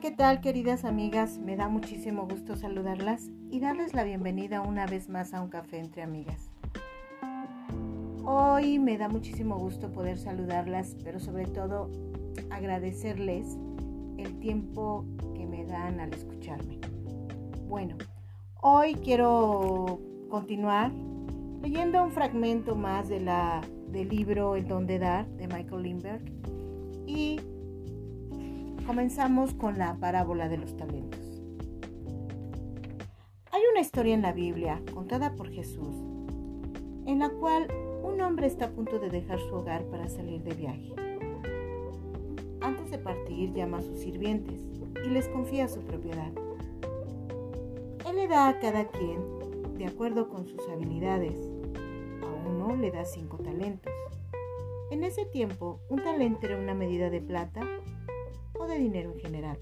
¿qué tal queridas amigas? Me da muchísimo gusto saludarlas y darles la bienvenida una vez más a un café entre amigas. Hoy me da muchísimo gusto poder saludarlas, pero sobre todo agradecerles el tiempo que me dan al escucharme. Bueno, hoy quiero continuar leyendo un fragmento más de la, del libro El don de dar de Michael Lindbergh y comenzamos con la parábola de los talentos. Hay una historia en la Biblia contada por Jesús en la cual un hombre está a punto de dejar su hogar para salir de viaje. Antes de partir llama a sus sirvientes y les confía su propiedad. Él le da a cada quien, de acuerdo con sus habilidades, a uno le da cinco talentos. En ese tiempo, un talento era una medida de plata de dinero en general.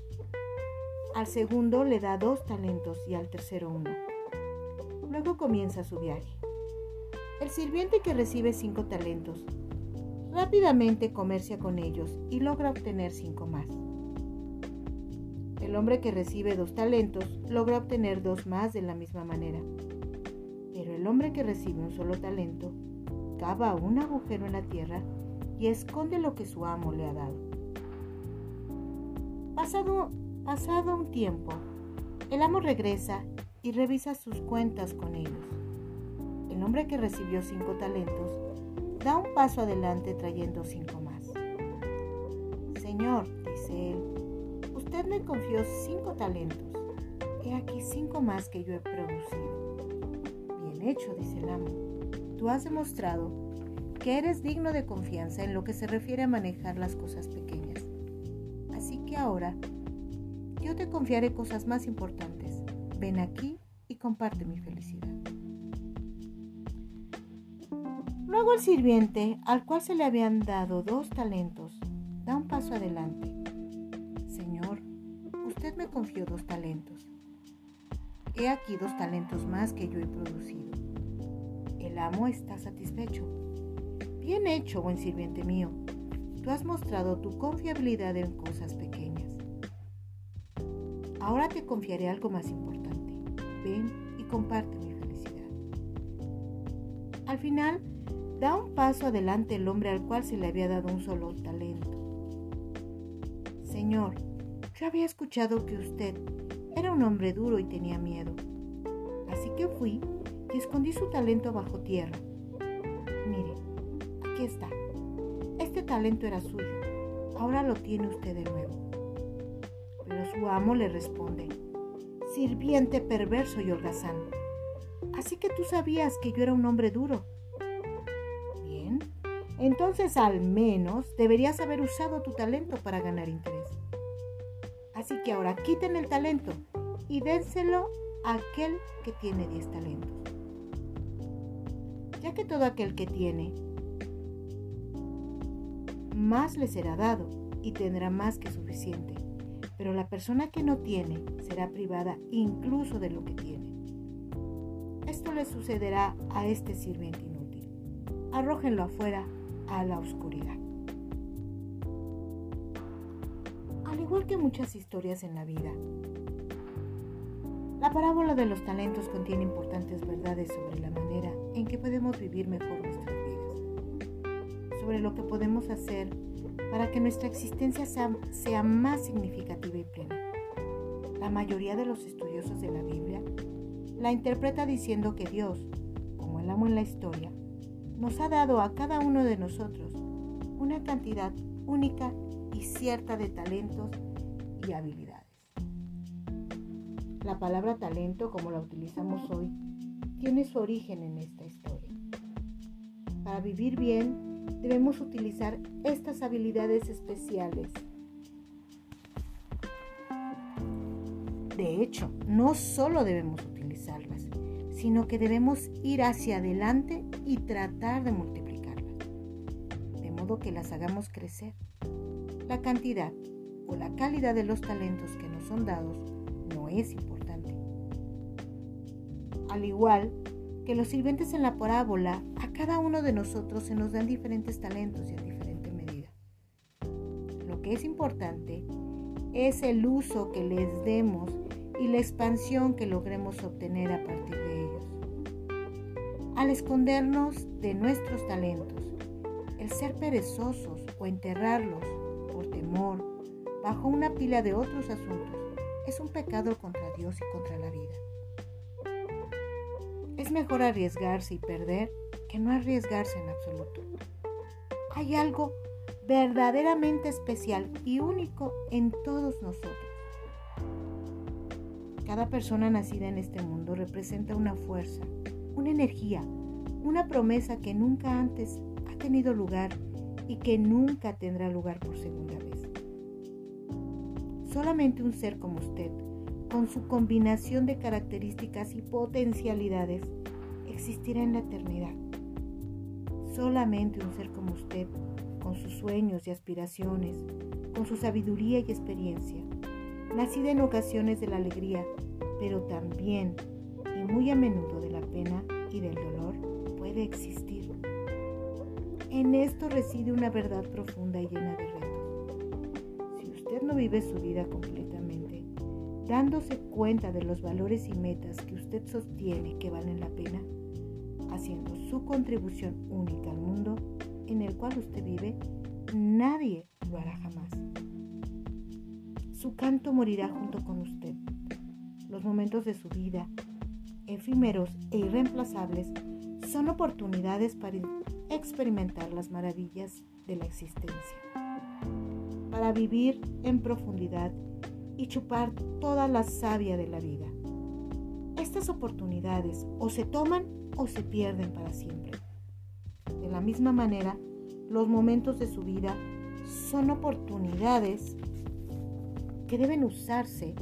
Al segundo le da dos talentos y al tercero uno. Luego comienza su viaje. El sirviente que recibe cinco talentos rápidamente comercia con ellos y logra obtener cinco más. El hombre que recibe dos talentos logra obtener dos más de la misma manera. Pero el hombre que recibe un solo talento cava un agujero en la tierra y esconde lo que su amo le ha dado. Pasado, un tiempo, el amo regresa y revisa sus cuentas con ellos. El hombre que recibió cinco talentos da un paso adelante trayendo cinco más. Señor, dice él, usted me confió cinco talentos. He aquí cinco más que yo he producido. Bien hecho, dice el amo. Tú has demostrado que eres digno de confianza en lo que se refiere a manejar las cosas pequeñas. Que ahora yo te confiaré cosas más importantes. Ven aquí y comparte mi felicidad. Luego el sirviente, al cual se le habían dado dos talentos, da un paso adelante. Señor, usted me confió dos talentos. He aquí dos talentos más que yo he producido. El amo está satisfecho. Bien hecho, buen sirviente mío. Tú has mostrado tu confiabilidad en cosas pequeñas. Ahora te confiaré algo más importante. Ven y comparte mi felicidad. Al final, Da un paso adelante el hombre al cual se le había dado un solo talento. Señor, yo había escuchado que usted era un hombre duro y tenía miedo. Así que fui y escondí su talento bajo tierra. Mire, aquí está. Este talento era suyo. Ahora lo tiene usted de nuevo. Pero su amo le responde, sirviente perverso y holgazán. Así que tú sabías que yo era un hombre duro entonces al menos deberías haber usado tu talento para ganar interés. Así que ahora quiten el talento y dénselo a aquel que tiene 10 talentos. Ya que todo aquel que tiene, más le será dado y tendrá más que suficiente. Pero la persona que no tiene será privada incluso de lo que tiene. Esto le sucederá a este sirviente inútil. Arrójenlo afuera a la oscuridad. Al igual que muchas historias en la vida, la parábola de los talentos contiene importantes verdades sobre la manera en que podemos vivir mejor nuestras vidas, sobre lo que podemos hacer para que nuestra existencia sea, sea más significativa y plena. La mayoría de los estudiosos de la Biblia la interpreta diciendo que Dios, como el amo en la historia, nos ha dado a cada uno de nosotros una cantidad única y cierta de talentos y habilidades. La palabra talento, como la utilizamos hoy, tiene su origen en esta historia. Para vivir bien, debemos utilizar estas habilidades especiales. De hecho, no solo debemos utilizarlas, sino que debemos ir hacia adelante y tratar de multiplicarlas, de modo que las hagamos crecer. La cantidad o la calidad de los talentos que nos son dados no es importante. Al igual que los sirvientes en la parábola, a cada uno de nosotros se nos dan diferentes talentos y en diferente medida. Lo que es importante es el uso que les demos y la expansión que logremos obtener a partir de ellos. Al escondernos de nuestros talentos, el ser perezosos o enterrarlos por temor bajo una pila de otros asuntos es un pecado contra Dios y contra la vida. Es mejor arriesgarse y perder que no arriesgarse en absoluto. Hay algo verdaderamente especial y único en todos nosotros. Cada persona nacida en este mundo representa una fuerza, una energía, una promesa que nunca antes ha tenido lugar y que nunca tendrá lugar por segunda vez. Solamente un ser como usted, con su combinación de características y potencialidades, existirá en la eternidad. Solamente un ser como usted, con sus sueños y aspiraciones, con su sabiduría y experiencia, nacida en ocasiones de la alegría, pero también y muy a menudo de la pena y del dolor, puede existir. En esto reside una verdad profunda y llena de retos. Si usted no vive su vida completamente, dándose cuenta de los valores y metas que usted sostiene que valen la pena, haciendo su contribución única al mundo en el cual usted vive, nadie lo hará jamás. Su canto morirá junto con usted. Los momentos de su vida, efímeros e irreemplazables, son oportunidades para experimentar las maravillas de la existencia, para vivir en profundidad y chupar toda la savia de la vida. Estas oportunidades o se toman o se pierden para siempre. De la misma manera, los momentos de su vida son oportunidades que deben usarse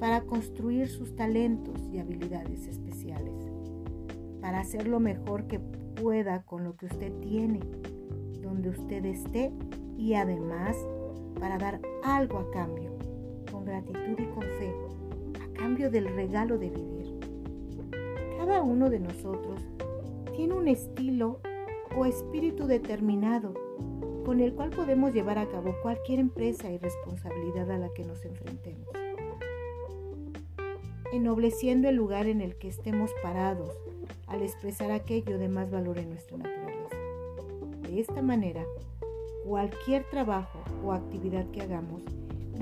para construir sus talentos y habilidades especiales, para hacer lo mejor que pueda con lo que usted tiene, donde usted esté y además para dar algo a cambio, gratitud y con fe, a cambio del regalo de vivir. Cada uno de nosotros tiene un estilo o espíritu determinado con el cual podemos llevar a cabo cualquier empresa y responsabilidad a la que nos enfrentemos, ennobleciendo el lugar en el que estemos parados al expresar aquello de más valor en nuestra naturaleza. De esta manera, cualquier trabajo o actividad que hagamos,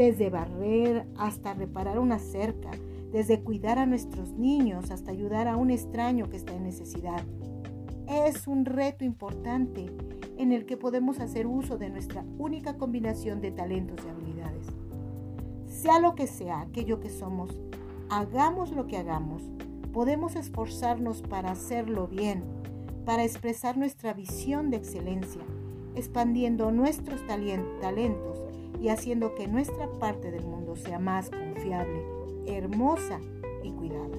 desde barrer hasta reparar una cerca, desde cuidar a nuestros niños hasta ayudar a un extraño que está en necesidad, es un reto importante en el que podemos hacer uso de nuestra única combinación de talentos y habilidades. Sea lo que sea aquello que somos, hagamos lo que hagamos, podemos esforzarnos para hacerlo bien, para expresar nuestra visión de excelencia, expandiendo nuestros talentos y haciendo que nuestra parte del mundo sea más confiable, hermosa y cuidada.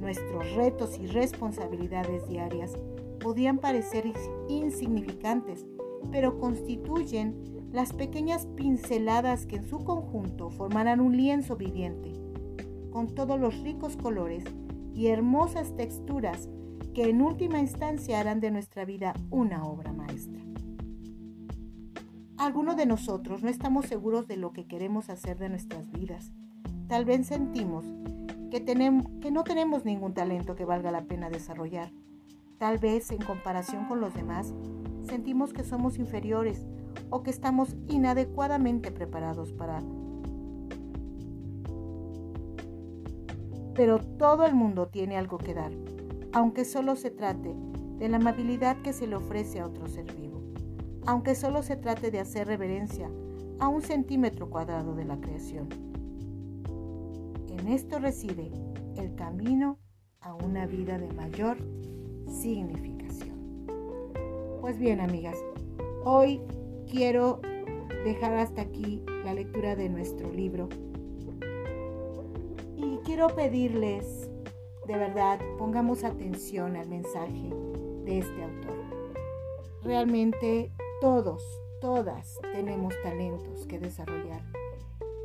Nuestros retos y responsabilidades diarias podían parecer insignificantes, pero constituyen las pequeñas pinceladas que en su conjunto formarán un lienzo viviente, con todos los ricos colores y hermosas texturas que en última instancia harán de nuestra vida una obra maestra. Algunos de nosotros no estamos seguros de lo que queremos hacer de nuestras vidas. Tal vez sentimos que, no tenemos ningún talento que valga la pena desarrollar. Tal vez en comparación con los demás sentimos que somos inferiores o que estamos inadecuadamente preparados para... Pero todo el mundo tiene algo que dar, aunque solo se trate de la amabilidad que se le ofrece a otro ser vivo, aunque solo se trate de hacer reverencia a un centímetro cuadrado de la creación. En esto reside el camino a una vida de mayor significación. Pues bien, amigas, hoy quiero dejar hasta aquí la lectura de nuestro libro. Y quiero pedirles, de verdad, pongamos atención al mensaje de este autor. Realmente todos, todas tenemos talentos que desarrollar.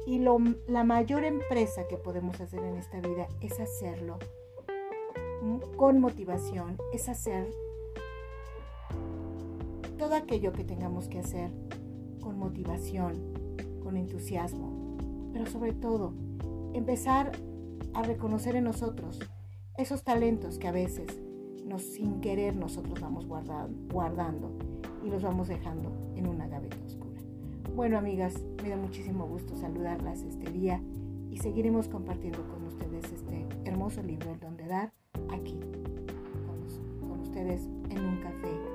Y la mayor empresa que podemos hacer en esta vida es hacerlo con motivación, es hacer todo aquello que tengamos que hacer con motivación, con entusiasmo, pero sobre todo empezar a reconocer en nosotros esos talentos que a veces sin querer nosotros vamos guardando los vamos dejando en una gaveta oscura. Bueno amigas, me da muchísimo gusto saludarlas este día y seguiremos compartiendo con ustedes este hermoso libro El Donde Dar aquí con, con ustedes en un café